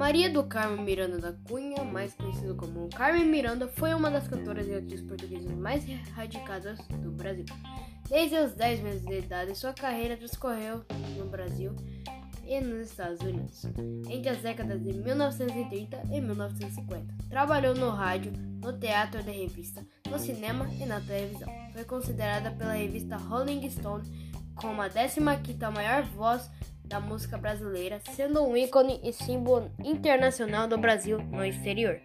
Maria do Carmo Miranda da Cunha, mais conhecida como Carmen Miranda, foi uma das cantoras e atrizes portuguesas mais radicadas do Brasil. Desde os 10 meses de idade, sua carreira transcorreu no Brasil e nos Estados Unidos, entre as décadas de 1930 e 1950. Trabalhou no rádio, no teatro de revista, no cinema e na televisão. Foi considerada pela revista Rolling Stone como a 15ª maior voz da música brasileira, sendo um ícone e símbolo internacional do Brasil no exterior.